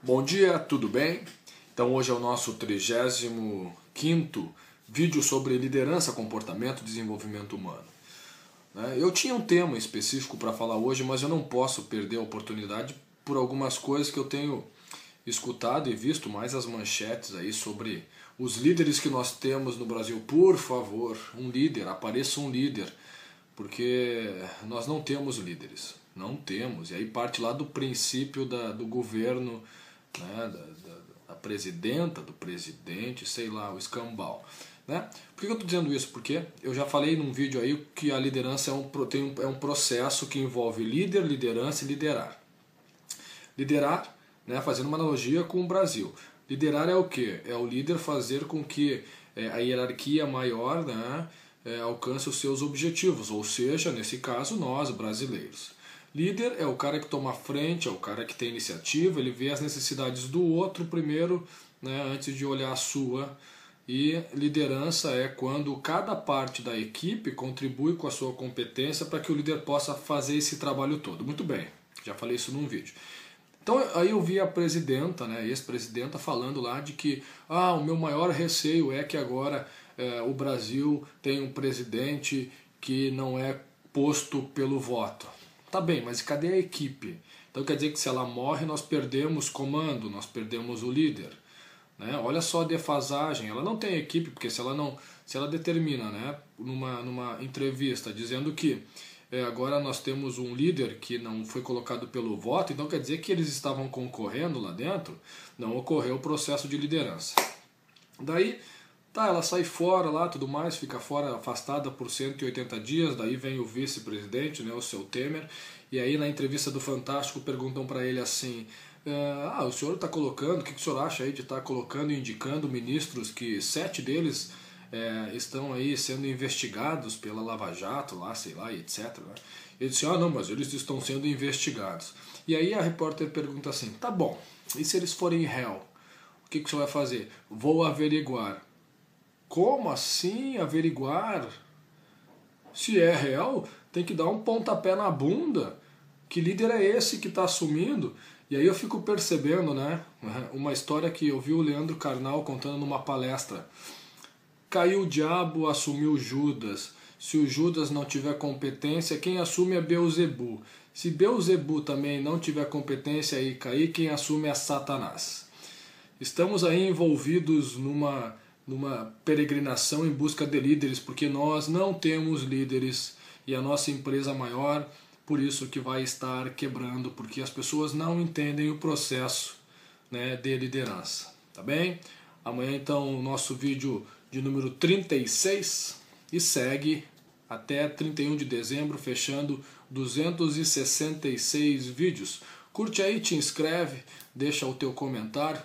Bom dia, tudo bem? Então hoje é o nosso 35 vídeo sobre liderança, comportamento e desenvolvimento humano. Né? Eu tinha um tema específico para falar hoje, mas eu não posso perder a oportunidade por algumas coisas que eu tenho escutado e visto mais as manchetes aí sobre os líderes que nós temos no Brasil. Por favor, um líder, apareça um líder, porque nós não temos líderes, não temos. E aí parte lá do princípio da, do governo né, da, da, da, presidenta, do presidente, sei lá, o escambau. Né? Por que eu estou dizendo isso? Porque eu já falei num vídeo aí que a liderança é um, tem é um processo que envolve líder, liderança e liderar. Liderar, né, fazendo uma analogia com o Brasil. Liderar é o que? É o líder fazer com que é, a hierarquia maior né, é, alcance os seus objetivos, ou seja, nesse caso, nós brasileiros. Líder é o cara que toma frente, é o cara que tem iniciativa, ele vê as necessidades do outro primeiro, né, antes de olhar a sua. E liderança é quando cada parte da equipe contribui com a sua competência para que o líder possa fazer esse trabalho todo. Muito bem, já falei isso num vídeo. Então aí eu vi a presidenta, né, ex-presidenta, falando lá de que ah, o meu maior receio é que agora é, o Brasil tem um presidente que não é posto pelo voto. Tá bem, mas cadê a equipe? Então quer dizer que se ela morre, nós perdemos comando, nós perdemos o líder. Né? Olha só a defasagem. Ela não tem equipe, porque se ela não. Se ela determina né, numa, numa entrevista dizendo que é, agora nós temos um líder que não foi colocado pelo voto, então quer dizer que eles estavam concorrendo lá dentro, não ocorreu o processo de liderança. Daí Tá, ela sai fora lá, tudo mais, fica fora, afastada por 180 dias, daí vem o vice-presidente, né, o seu Temer, e aí na entrevista do Fantástico perguntam para ele assim, ah, ah, o senhor está colocando, o que, que o senhor acha aí de estar tá colocando e indicando ministros que sete deles é, estão aí sendo investigados pela Lava Jato, lá, sei lá, etc. Né? Ele disse, ah não, mas eles estão sendo investigados. E aí a repórter pergunta assim, tá bom, e se eles forem réu? O que, que o senhor vai fazer? Vou averiguar. Como assim averiguar? Se é real, tem que dar um pontapé na bunda. Que líder é esse que está assumindo? E aí eu fico percebendo, né? Uma história que eu vi o Leandro Carnal contando numa palestra. Caiu o diabo, assumiu Judas. Se o Judas não tiver competência, quem assume é Beuzebu. Se Beuzebu também não tiver competência e cair, quem assume é Satanás. Estamos aí envolvidos numa numa peregrinação em busca de líderes, porque nós não temos líderes e a nossa empresa maior, por isso que vai estar quebrando, porque as pessoas não entendem o processo né, de liderança. Tá bem? Amanhã então o nosso vídeo de número 36 e segue até 31 de dezembro, fechando 266 vídeos. Curte aí, te inscreve, deixa o teu comentário.